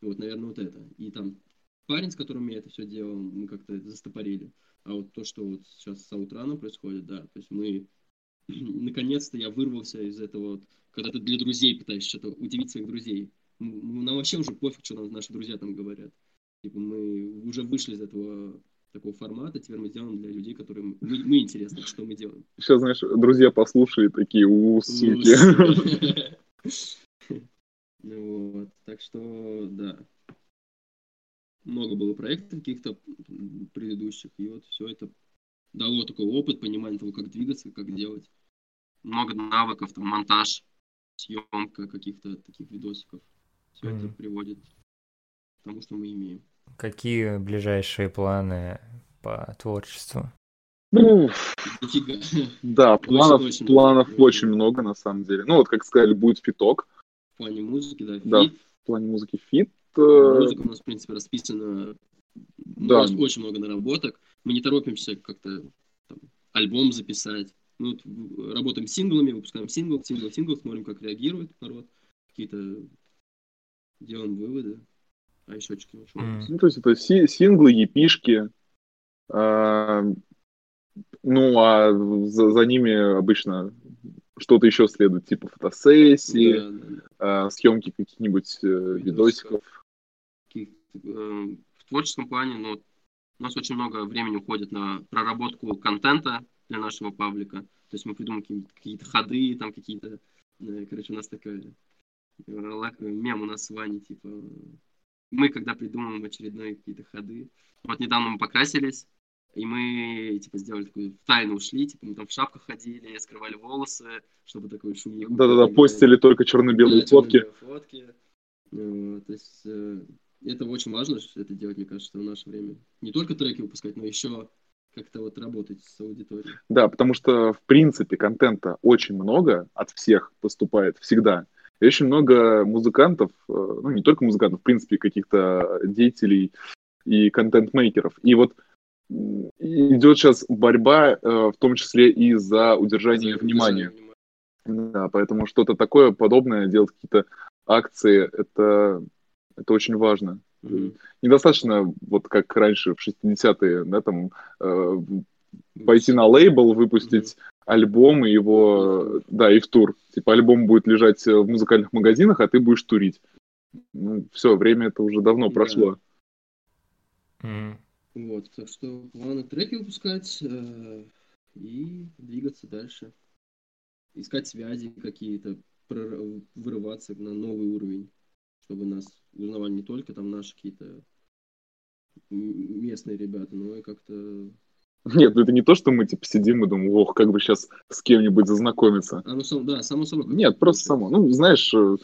Вот, наверное, вот это. И там парень, с которым я это все делал, мы как-то застопорили. А вот то, что вот сейчас с Аутрана происходит, да, то есть мы, *clears throat* наконец-то я вырвался из этого вот, когда ты для друзей пытаешься что-то удивить своих друзей. Нам вообще уже пофиг, что нам наши друзья там говорят. Типа мы уже вышли из этого такого формата, теперь мы делаем для людей, которым мы, мы интересны, что мы делаем. Сейчас, знаешь, друзья послушали такие, у, суки. *laughs* Ну Вот, так что, да. Много было проектов каких-то предыдущих, и вот все это дало такой опыт, понимание того, как двигаться, как делать. Много навыков, там, монтаж, съемка каких-то таких видосиков. Все это Мгм. приводит к тому, что мы имеем. Какие ближайшие планы по творчеству? Ну, *laughs* да, планов, очень планов много. очень много, на самом деле. Ну, вот, как сказали, будет фиток. В плане музыки, да, Да. фит. В плане музыки фит. э, Музыка у нас, в принципе, расписана. Да. Очень, очень много наработок. Мы не торопимся как-то там, альбом записать. Мы вот работаем с синглами, выпускаем сингл, сингл, сингл, смотрим, как реагирует народ. Какие-то делаем выводы. А еще что у нас? Ну, то есть это си- синглы, EP шки. а, ну, а за, за ними обычно что-то еще следует, типа фотосессии, Да, да, да. а, съемки каких-нибудь э, видосиков. Каких- э, В творческом плане, ну, у нас очень много времени уходит на проработку контента для нашего паблика. То есть мы придумываем какие-то, ходы, там какие-то... э, Короче, у нас такой э, лак- мем у нас с Ваней, типа... Мы, когда придумываем очередные какие-то ходы... Вот недавно мы покрасились, и мы, типа, сделали такую... Тайну ушли, типа, мы там в шапках ходили, скрывали волосы, чтобы такой шумик... Да-да-да, постили только черно-белые Да, фотки. фотки. Ну, То есть э, это очень важно, что это делать, мне кажется, в наше время. Не только треки выпускать, но еще как-то вот работать с аудиторией. Да, потому что, в принципе, контента очень много от всех поступает всегда. И очень много музыкантов, э, ну, не только музыкантов, в принципе, каких-то деятелей и контент-мейкеров. И вот идет сейчас борьба, э, в том числе и за удержание За внимания. внимания. Да, поэтому что-то такое подобное, делать какие-то акции, это, это очень важно. Мгм. Недостаточно, вот как раньше в 60-е, да, там, э, пойти на лейбл, выпустить альбом и его, да, и в тур. Типа альбом будет лежать в музыкальных магазинах, а ты будешь турить. Ну, все, время это уже давно Да. прошло. М. Вот, так что главное треки выпускать э, и двигаться дальше. Искать связи какие-то, прор- вырываться на новый уровень, чтобы нас узнавали не только там наши какие-то местные ребята, но и как-то... Нет, ну это не то, что мы типа сидим и думаем, ох, как бы сейчас с кем-нибудь зазнакомиться. А, ну, сам, да, само собой. Нет, просто само. Ну, знаешь, э,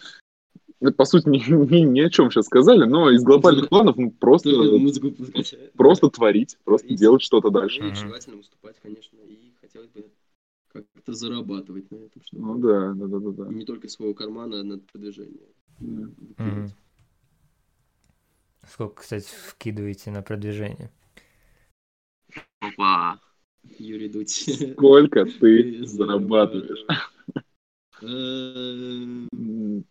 мы, по сути, ни, *laughs* ни- ни о чем сейчас сказали, но из глобальных планов ну, просто, просто творить, просто Творить. делать что-то дальше. Ну, и желательно выступать, конечно, и хотелось бы как-то зарабатывать на этом, чтобы Ну да, да, да, да, да. не только своего кармана на продвижение. Да. Мгм. Сколько, кстати, вкидываете на продвижение? Опа! Юрий Дудь. Сколько ты *laughs* Ты зарабатываешь? М,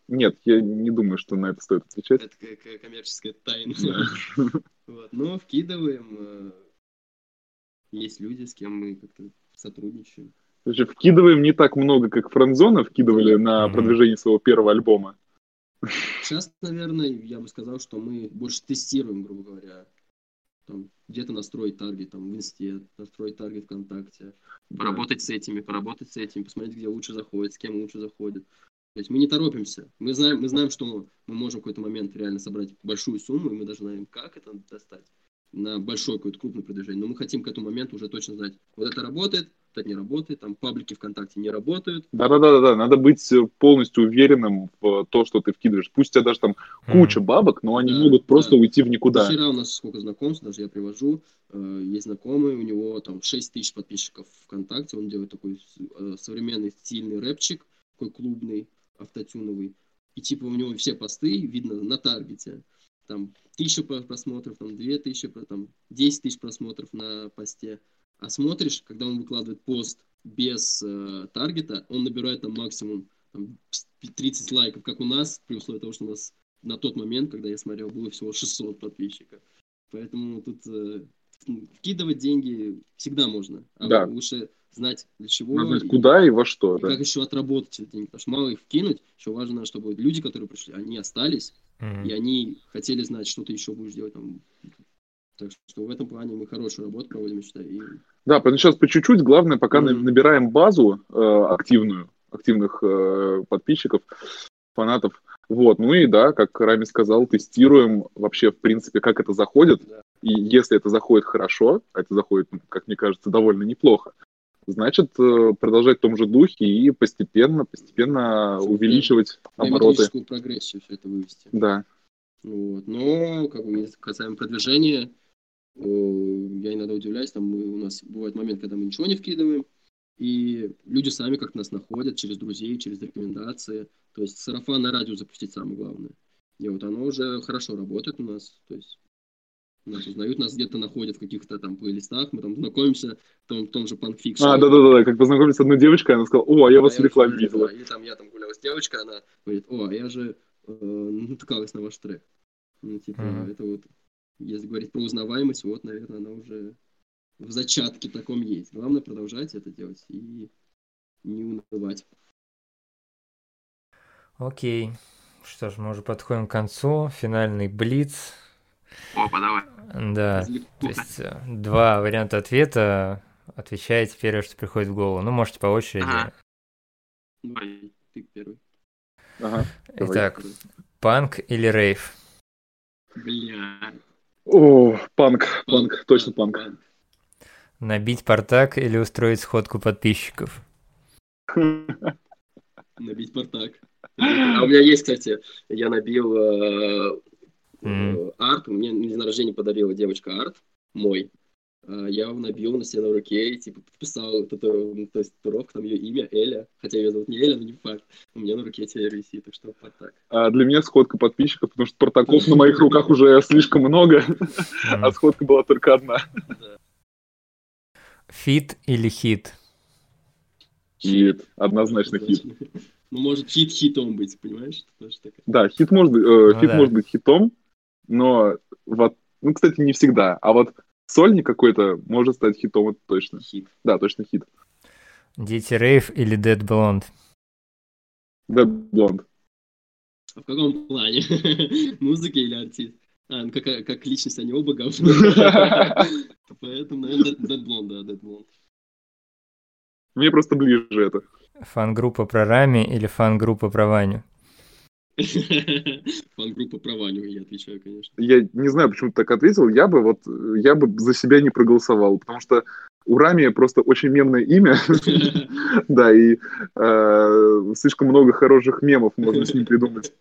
Нет, я не думаю, что на это стоит отвечать. Это как коммерческая тайна. Да. *laughs* Вот. Но вкидываем. э, Есть люди, с кем мы как-то сотрудничаем. Короче, вкидываем не так много, как Френдзона вкидывали на продвижение своего первого альбома. Сейчас, наверное, я бы сказал, что мы больше тестируем, грубо говоря. Там, где-то настроить таргет там, в Инсте, настроить таргет ВКонтакте, поработать с этими, поработать с этими, посмотреть, где лучше заходит, с кем лучше заходит. То есть мы не торопимся. Мы знаем, мы знаем, что мы можем в какой-то момент реально собрать большую сумму, и мы даже знаем, как это достать на большое какое-то крупное продвижение. Но мы хотим к этому моменту уже точно знать, вот это работает, это не работает, там паблики ВКонтакте не работают. Да-да-да, надо быть э, полностью уверенным в то, что ты вкидываешь. Пусть у тебя даже там куча бабок, но они Да, могут просто да. уйти в никуда. Вчера у нас сколько знакомств, даже я привожу, э, есть знакомый, у него там 6 тысяч подписчиков ВКонтакте, он делает такой э, современный стильный рэпчик, такой клубный, автотюновый, и типа у него все посты видно на таргете, там тысяча про- просмотров, там две тысячи, там 10 тысяч просмотров на посте, а смотришь, когда он выкладывает пост без э, таргета, он набирает там максимум там, 30 лайков, как у нас, при условии того, что у нас на тот момент, когда я смотрел, было всего 600 подписчиков. Поэтому тут э, вкидывать деньги всегда можно. А Да. лучше знать для чего. Надо знать, и- куда и во что. и да. как еще отработать эти деньги. Потому что мало их вкинуть, еще важно, чтобы люди, которые пришли, они остались, Мгм. и они хотели знать, что ты еще будешь делать там. Так что в этом плане мы хорошую работу проводим, я считаю. И Да, поэтому сейчас по чуть-чуть. Главное, пока Мгм. набираем базу э, активную, активных э, подписчиков, фанатов. Вот, ну и да, как Рами сказал, тестируем вообще, в принципе, как это заходит. Да. И если это заходит хорошо, а это заходит, ну, как мне кажется, довольно неплохо, значит, э, продолжать в том же духе и постепенно, постепенно Чтобы увеличивать обороты. прогрессию все это вывести. Да. Вот. Но, как бы, касаемо продвижения, я иногда удивляюсь, там мы, у нас бывает момент, когда мы ничего не вкидываем, и люди сами как нас находят через друзей, через рекомендации. То есть сарафан на радио запустить самое главное. И вот оно уже хорошо работает у нас. То есть нас узнают, нас где-то находят в каких-то там плейлистах, мы там знакомимся в том, в том же Fiction. А, да-да-да, как познакомились с одной девочкой, она сказала, о, а я вас в А рекламе видела. да, Или там я там гулял с девочкой, она говорит, о, а я же э, *laughs* натыкалась на ваш трек. Ну, типа, Мгм. это вот, если говорить про узнаваемость, вот, наверное, она уже в зачатке таком есть. Главное продолжать это делать и не унывать. Окей. Что ж, мы уже подходим к концу. Финальный блиц. Опа, давай. Да. То есть э, два варианта ответа. Отвечаете первое, что приходит в голову. Ну, можете по очереди. Ага. Давай, ты первый. Ага. давай. Итак, панк или рейв? Бля. О, панк, панк, точно панк. Набить портак или устроить сходку подписчиков? *laughs* Набить портак. А у меня есть, кстати, я набил э, э, арт. Мне на день рождения подарила девочка арт мой. А Я его набил на себе на руке и типа подписал тату- то есть татуировку, там ее имя Эля. Хотя ее зовут не Эля, но не факт. У меня на руке теперь висит, так что портак. А для меня сходка подписчиков, потому что протоколов на моих руках уже *laughs* слишком много, а сходка была только одна. Фит или хит? Хит, однозначно хит. Ну, может хит хитом быть, понимаешь? Это тоже такая- Да, хит может э, Ну хит может быть хитом, но вот, ну, кстати, не всегда. А вот сольник какой-то может стать хитом, это точно. Хит. Да, точно хит. Дети Рейв или Dead Blonde? Dead Blonde. А в каком плане? *laughs* Музыки или артист? А, ну как, как личность они оба говно. *laughs* Поэтому, наверное, Dead Blonde, да, Dead Blonde. Мне просто ближе это. Фан-группа про Рами или фан-группа про Ваню? Фан-группа про Ваню, я отвечаю, конечно. Я не знаю, почему ты так ответил. Я бы вот, я бы за себя не проголосовал, потому что у Рами просто очень мемное имя. *laughs* Да, и э, слишком много хороших мемов можно с ним придумать.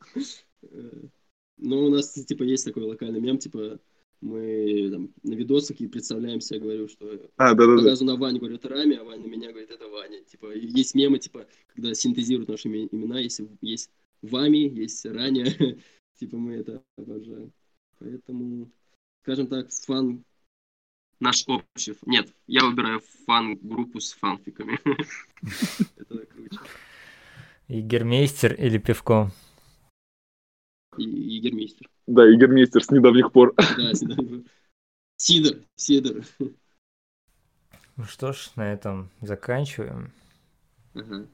Ну, у нас, типа, есть такой локальный мем, типа, мы там, на видосах и представляемся, я говорю, что А, да-да-да. показываю на Ваню, говорю, это Рами, а Ваня на меня говорит, это Ваня. Типа, есть мемы, типа, когда синтезируют наши име- имена, есть, есть Вами, есть Раня, *laughs* типа, мы это обожаем. Поэтому, скажем так, фан наш общий. Нет, я выбираю фан-группу с фанфиками. *laughs* Это круче. Игермейстер или Пивко? И Егермейстер. Да, Игорь Мейстер с недавних пор. Да, всегда. Сидор, Сидор. Ну что ж, на этом заканчиваем. Ага.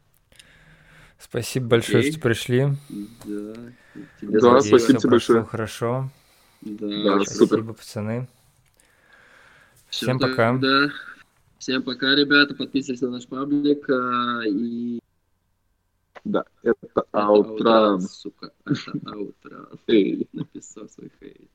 Спасибо большое, Окей. что пришли. Да. Да, тебе Надеюсь, спасибо тебе большое. Хорошо. Да, Да, спасибо. Спасибо, пацаны. Всё Всем пока. тогда. Всем пока, ребята. Подписывайтесь на наш паблик. а, И... Да, это Это Аутран. сука. Это аутран. Эй. Написал свой хейт.